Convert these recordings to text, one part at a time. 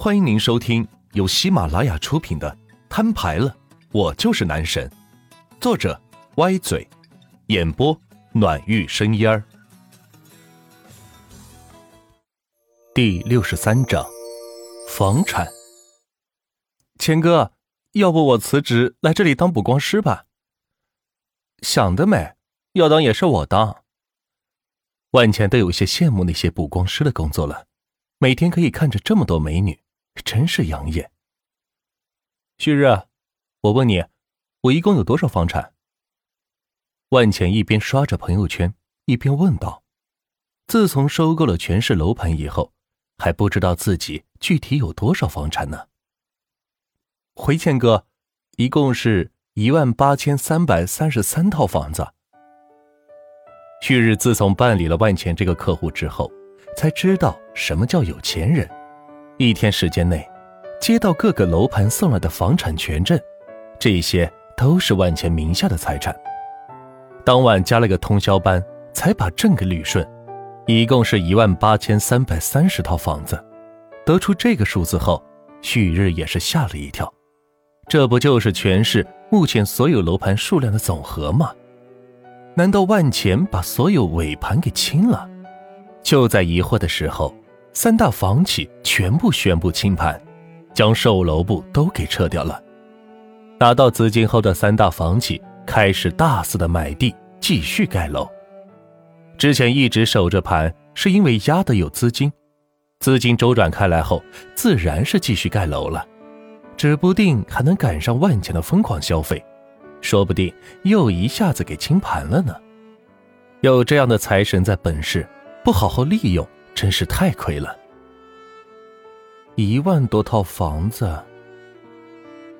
欢迎您收听由喜马拉雅出品的《摊牌了，我就是男神》，作者歪嘴，演播暖玉生烟儿。第六十三章，房产。钱哥，要不我辞职来这里当补光师吧？想得美，要当也是我当。万钱都有些羡慕那些补光师的工作了，每天可以看着这么多美女。真是养眼。旭日，我问你，我一共有多少房产？万钱一边刷着朋友圈，一边问道。自从收购了全市楼盘以后，还不知道自己具体有多少房产呢。回钱哥，一共是一万八千三百三十三套房子。旭日自从办理了万钱这个客户之后，才知道什么叫有钱人。一天时间内，接到各个楼盘送来的房产权证，这些都是万钱名下的财产。当晚加了个通宵班，才把证给捋顺，一共是一万八千三百三十套房子。得出这个数字后，旭日也是吓了一跳，这不就是全市目前所有楼盘数量的总和吗？难道万钱把所有尾盘给清了？就在疑惑的时候。三大房企全部宣布清盘，将售楼部都给撤掉了。拿到资金后的三大房企开始大肆的买地，继续盖楼。之前一直守着盘，是因为压的有资金，资金周转开来后，自然是继续盖楼了。指不定还能赶上万钱的疯狂消费，说不定又一下子给清盘了呢。有这样的财神在本市，不好好利用。真是太亏了！一万多套房子，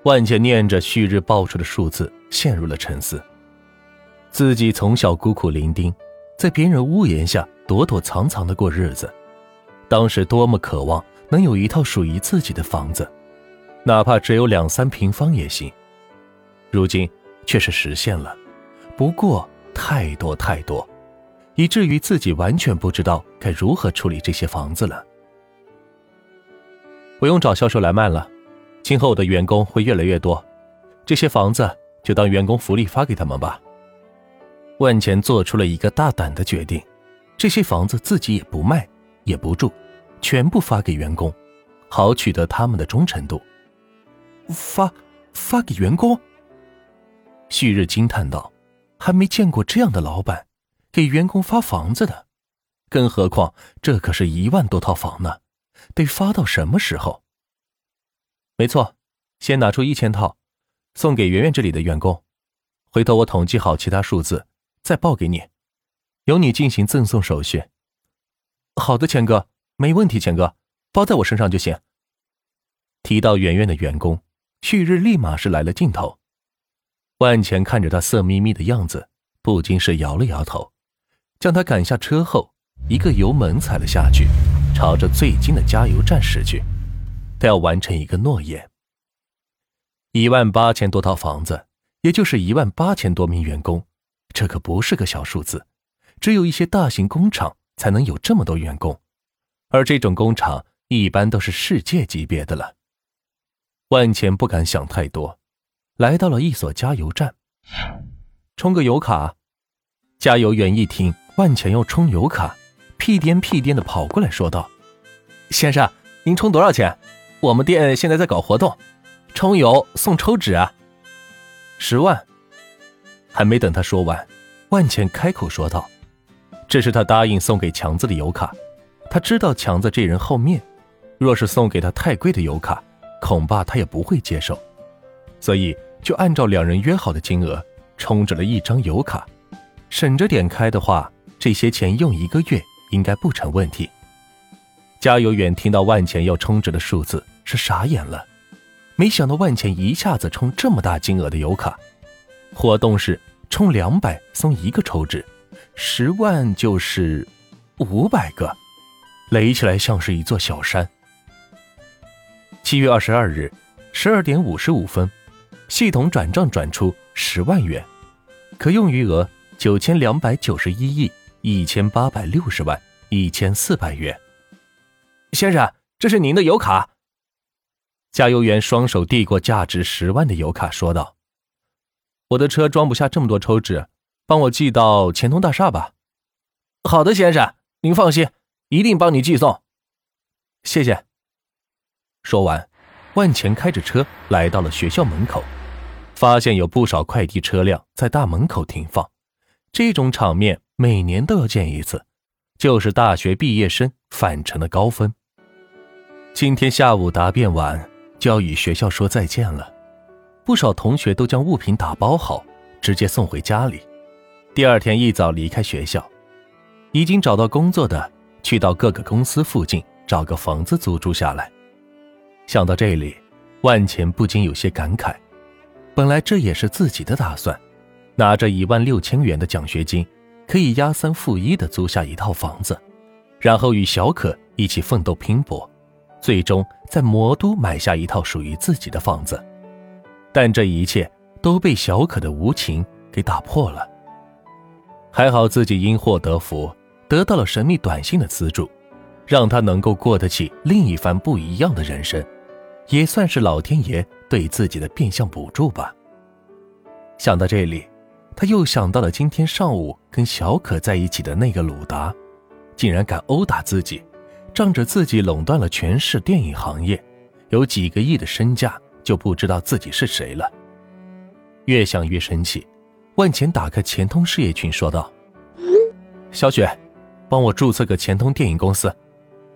万茜念着旭日报出的数字，陷入了沉思。自己从小孤苦伶仃，在别人屋檐下躲躲藏藏的过日子，当时多么渴望能有一套属于自己的房子，哪怕只有两三平方也行。如今却是实现了，不过太多太多。以至于自己完全不知道该如何处理这些房子了。不用找销售来卖了，今后我的员工会越来越多，这些房子就当员工福利发给他们吧。万钱做出了一个大胆的决定，这些房子自己也不卖，也不住，全部发给员工，好取得他们的忠诚度。发发给员工？旭日惊叹道：“还没见过这样的老板。”给员工发房子的，更何况这可是一万多套房呢，得发到什么时候？没错，先拿出一千套，送给圆圆这里的员工，回头我统计好其他数字再报给你，由你进行赠送手续。好的，钱哥，没问题，钱哥，包在我身上就行。提到圆圆的员工，旭日立马是来了劲头。万钱看着他色眯眯的样子，不禁是摇了摇头。将他赶下车后，一个油门踩了下去，朝着最近的加油站驶去。他要完成一个诺言。一万八千多套房子，也就是一万八千多名员工，这可不是个小数字。只有一些大型工厂才能有这么多员工，而这种工厂一般都是世界级别的了。万钱不敢想太多，来到了一所加油站，充个油卡。加油员一听。万钱要充油卡，屁颠屁颠的跑过来说道：“先生，您充多少钱？我们店现在在搞活动，充油送抽纸啊！十万。”还没等他说完，万钱开口说道：“这是他答应送给强子的油卡。他知道强子这人好面，若是送给他太贵的油卡，恐怕他也不会接受，所以就按照两人约好的金额充值了一张油卡，省着点开的话。”这些钱用一个月应该不成问题。加油员听到万钱要充值的数字是傻眼了，没想到万钱一下子充这么大金额的油卡，活动是充两百送一个抽纸，十万就是五百个，垒起来像是一座小山。七月二十二日十二点五十五分，系统转账转出十万元，可用余额九千两百九十一亿。一千八百六十万一千四百元，先生，这是您的油卡。加油员双手递过价值十万的油卡，说道：“我的车装不下这么多抽纸，帮我寄到钱通大厦吧。”“好的，先生，您放心，一定帮你寄送。”“谢谢。”说完，万钱开着车来到了学校门口，发现有不少快递车辆在大门口停放。这种场面每年都要见一次，就是大学毕业生返程的高峰。今天下午答辩完。就要与学校说再见了，不少同学都将物品打包好，直接送回家里。第二天一早离开学校，已经找到工作的去到各个公司附近找个房子租住下来。想到这里，万钱不禁有些感慨：本来这也是自己的打算，拿着一万六千元的奖学金，可以押三付一的租下一套房子，然后与小可一起奋斗拼搏。最终在魔都买下一套属于自己的房子，但这一切都被小可的无情给打破了。还好自己因祸得福，得到了神秘短信的资助，让他能够过得起另一番不一样的人生，也算是老天爷对自己的变相补助吧。想到这里，他又想到了今天上午跟小可在一起的那个鲁达，竟然敢殴打自己。仗着自己垄断了全市电影行业，有几个亿的身价，就不知道自己是谁了。越想越生气，万钱打开钱通事业群说道：“小雪，帮我注册个钱通电影公司，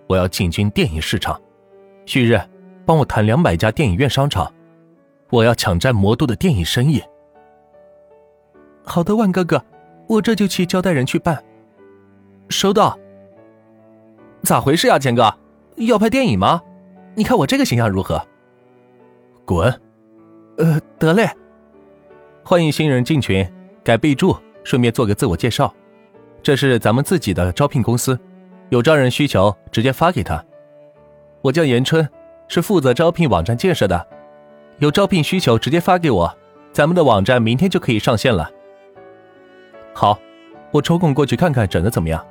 我要进军电影市场。旭日，帮我谈两百家电影院商场，我要抢占魔都的电影生意。”好的，万哥哥，我这就去交代人去办。收到。咋回事呀，钱哥？要拍电影吗？你看我这个形象如何？滚！呃，得嘞。欢迎新人进群，改备注，顺便做个自我介绍。这是咱们自己的招聘公司，有招人需求直接发给他。我叫严春，是负责招聘网站建设的，有招聘需求直接发给我，咱们的网站明天就可以上线了。好，我抽空过去看看整的怎么样。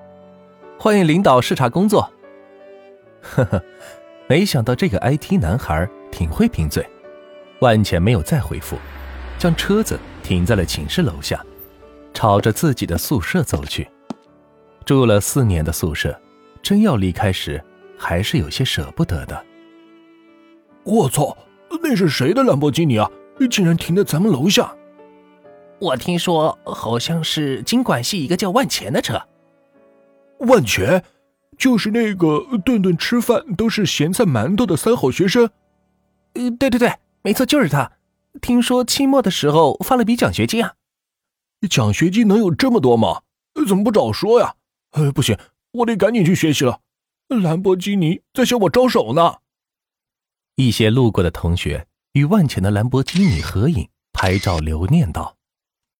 欢迎领导视察工作。呵呵，没想到这个 IT 男孩挺会贫嘴。万钱没有再回复，将车子停在了寝室楼下，朝着自己的宿舍走去。住了四年的宿舍，真要离开时，还是有些舍不得的。我操，那是谁的兰博基尼啊？竟然停在咱们楼下！我听说好像是经管系一个叫万钱的车。万全，就是那个顿顿吃饭都是咸菜馒头的三好学生。呃，对对对，没错，就是他。听说期末的时候发了笔奖学金啊！奖学金能有这么多吗？怎么不早说呀？呃，不行，我得赶紧去学习了。兰博基尼在向我招手呢。一些路过的同学与万钱的兰博基尼合影拍照，留念道。